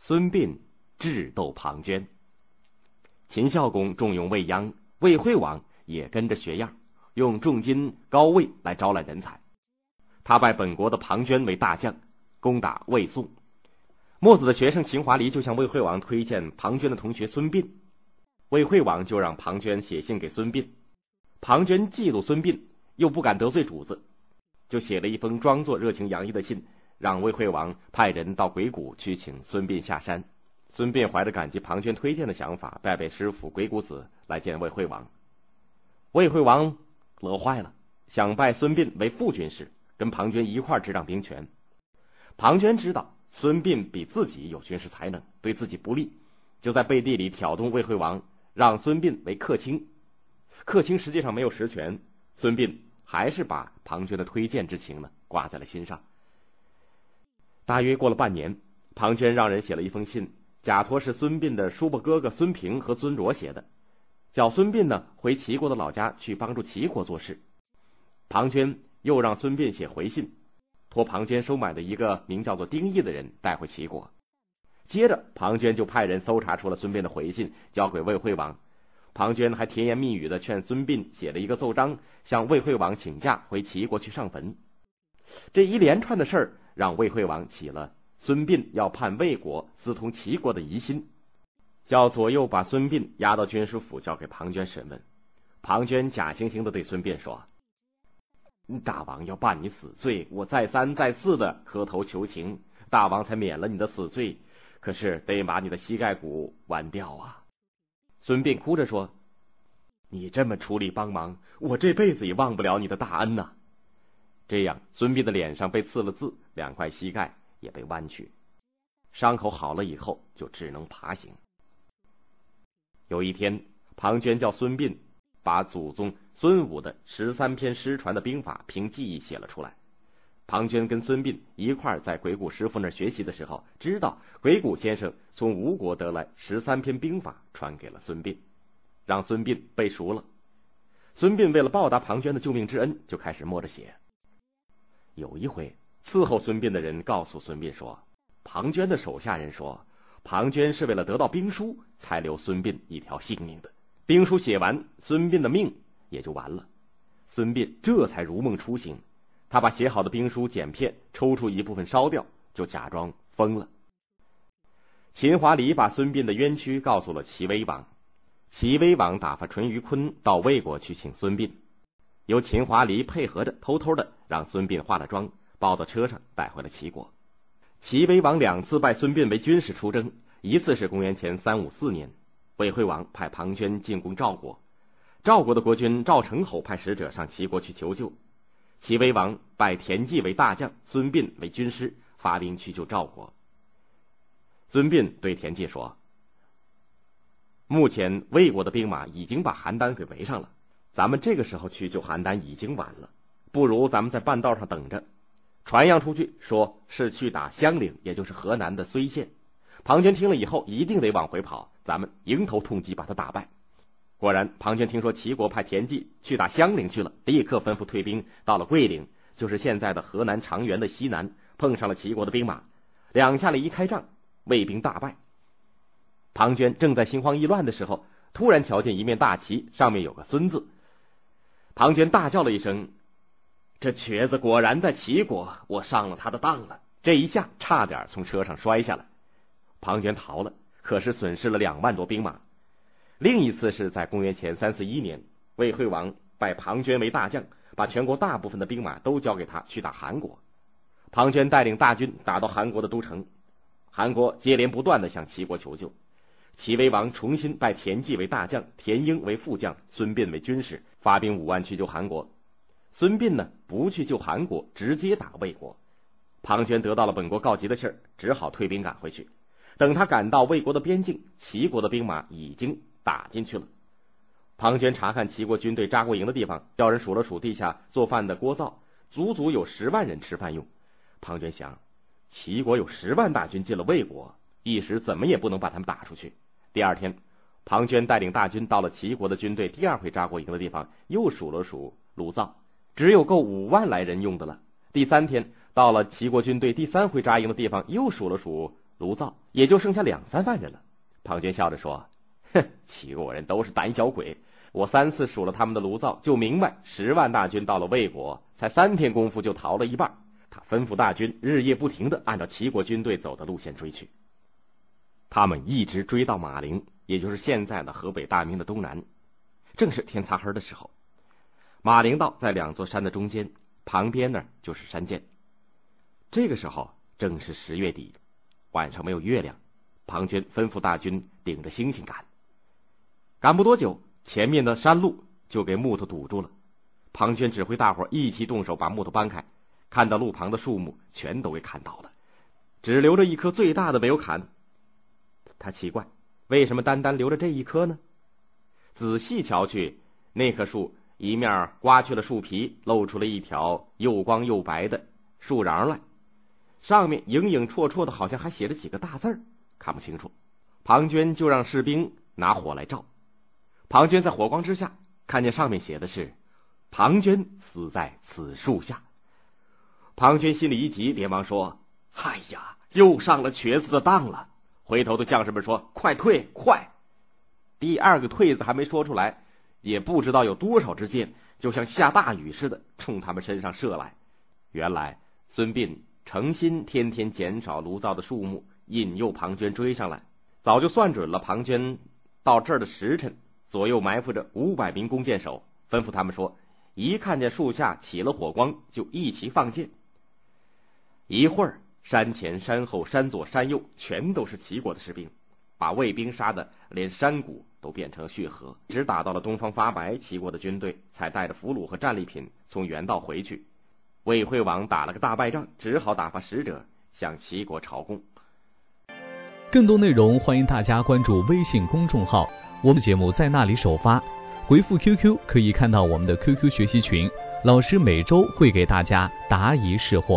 孙膑智斗庞涓。秦孝公重用未央，魏惠王也跟着学样，用重金高位来招揽人才。他拜本国的庞涓为大将，攻打魏宋。墨子的学生秦华黎就向魏惠王推荐庞涓的同学孙膑，魏惠王就让庞涓写信给孙膑。庞涓嫉妒孙膑，又不敢得罪主子，就写了一封装作热情洋溢的信，让魏惠王派人到鬼谷去请孙膑下山。孙膑怀着感激庞涓推荐的想法，拜拜师傅鬼谷子来见魏惠王。魏惠王乐坏了，想拜孙膑为副军师，跟庞涓一块执掌兵权。庞涓知道孙膑比自己有军事才能，对自己不利，就在背地里挑动魏惠王，让孙膑为客卿。客卿实际上没有实权，孙膑还是把庞涓的推荐之情呢挂在了心上。大约过了半年，庞涓让人写了一封信。假托是孙膑的叔伯哥哥孙平和孙卓写的，叫孙膑呢回齐国的老家去帮助齐国做事。庞涓又让孙膑写回信，托庞涓收买的一个名叫做丁义的人带回齐国。接着，庞涓就派人搜查出了孙膑的回信，交给魏惠王。庞涓还甜言蜜语的劝孙膑写了一个奏章，向魏惠王请假回齐国去上坟。这一连串的事儿让魏惠王起了。孙膑要叛魏国，私通齐国的疑心，叫左右把孙膑押到军师府，交给庞涓审问。庞涓假惺惺的对孙膑说：“大王要办你死罪，我再三再四的磕头求情，大王才免了你的死罪。可是得把你的膝盖骨剜掉啊！”孙膑哭着说：“你这么处理帮忙，我这辈子也忘不了你的大恩呐。”这样，孙膑的脸上被刺了字，两块膝盖。也被弯曲，伤口好了以后就只能爬行。有一天，庞涓叫孙膑把祖宗孙武的十三篇失传的兵法凭记忆写了出来。庞涓跟孙膑一块儿在鬼谷师傅那儿学习的时候，知道鬼谷先生从吴国得来十三篇兵法，传给了孙膑，让孙膑背熟了。孙膑为了报答庞涓的救命之恩，就开始摸着写。有一回。伺候孙膑的人告诉孙膑说：“庞涓的手下人说，庞涓是为了得到兵书才留孙膑一条性命的。兵书写完，孙膑的命也就完了。”孙膑这才如梦初醒，他把写好的兵书剪片抽出一部分烧掉，就假装疯了。秦华黎把孙膑的冤屈告诉了齐威王，齐威王打发淳于髡到魏国去请孙膑，由秦华黎配合着偷偷的让孙膑化了妆。抱到车上带回了齐国。齐威王两次拜孙膑为军师出征，一次是公元前三五四年，魏惠王派庞涓进攻赵国，赵国的国君赵成侯派使者上齐国去求救，齐威王拜田忌为大将，孙膑为军师，发兵去救赵国。孙膑对田忌说：“目前魏国的兵马已经把邯郸给围上了，咱们这个时候去救邯郸已经晚了，不如咱们在半道上等着。”传扬出去，说是去打襄陵，也就是河南的睢县。庞涓听了以后，一定得往回跑，咱们迎头痛击，把他打败。果然，庞涓听说齐国派田忌去打襄陵去了，立刻吩咐退兵，到了桂陵，就是现在的河南长垣的西南，碰上了齐国的兵马，两下里一开仗，魏兵大败。庞涓正在心慌意乱的时候，突然瞧见一面大旗，上面有个“孙”字。庞涓大叫了一声。这瘸子果然在齐国，我上了他的当了。这一下差点从车上摔下来，庞涓逃了，可是损失了两万多兵马。另一次是在公元前三四一年，魏惠王拜庞涓为大将，把全国大部分的兵马都交给他去打韩国。庞涓带领大军打到韩国的都城，韩国接连不断的向齐国求救，齐威王重新拜田忌为大将，田婴为副将，孙膑为军师，发兵五万去救韩国。孙膑呢，不去救韩国，直接打魏国。庞涓得到了本国告急的信儿，只好退兵赶回去。等他赶到魏国的边境，齐国的兵马已经打进去了。庞涓查看齐国军队扎过营的地方，叫人数了数地下做饭的锅灶，足足有十万人吃饭用。庞涓想，齐国有十万大军进了魏国，一时怎么也不能把他们打出去。第二天，庞涓带领大军到了齐国的军队第二回扎过营的地方，又数了数炉灶。只有够五万来人用的了。第三天到了齐国军队第三回扎营的地方，又数了数炉灶也就剩下两三万人了。庞涓笑着说：“哼，齐国人都是胆小鬼。我三次数了他们的炉灶，就明白十万大军到了魏国，才三天功夫就逃了一半。他吩咐大军日夜不停的按照齐国军队走的路线追去。他们一直追到马陵，也就是现在的河北大名的东南。正是天擦黑的时候，马陵道在两座山的中间，旁边那就是山涧。这个时候正是十月底，晚上没有月亮。”庞涓吩咐大军顶着星星赶，赶不多久，前面的山路就给木头堵住了。庞涓指挥大伙一起动手把木头搬开，看到路旁的树木全都给砍倒了，只留着一棵最大的没有砍。他奇怪，为什么单单留着这一棵呢？仔细瞧去，那棵树一面刮去了树皮，露出了一条又光又白的树瓤来，上面影影绰绰的，好像还写着几个大字儿。看不清楚，庞涓就让士兵拿火来照。庞涓在火光之下看见上面写的是：“庞涓死在此树下。”庞涓心里一急，连忙说：“哎呀，又上了瘸子的当了！”回头对将士们说：“快退，快！”第二个“退”字还没说出来，也不知道有多少支箭就像下大雨似的冲他们身上射来。原来孙膑诚心天天减少炉灶的数目。引诱庞涓追上来，早就算准了庞涓到这儿的时辰，左右埋伏着五百名弓箭手，吩咐他们说：一看见树下起了火光，就一齐放箭。一会儿，山前、山后、山左、山右，全都是齐国的士兵，把魏兵杀的连山谷都变成血河。直打到了东方发白，齐国的军队才带着俘虏和战利品从原道回去。魏惠王打了个大败仗，只好打发使者向齐国朝贡。更多内容，欢迎大家关注微信公众号，我们节目在那里首发。回复 QQ 可以看到我们的 QQ 学习群，老师每周会给大家答疑释惑。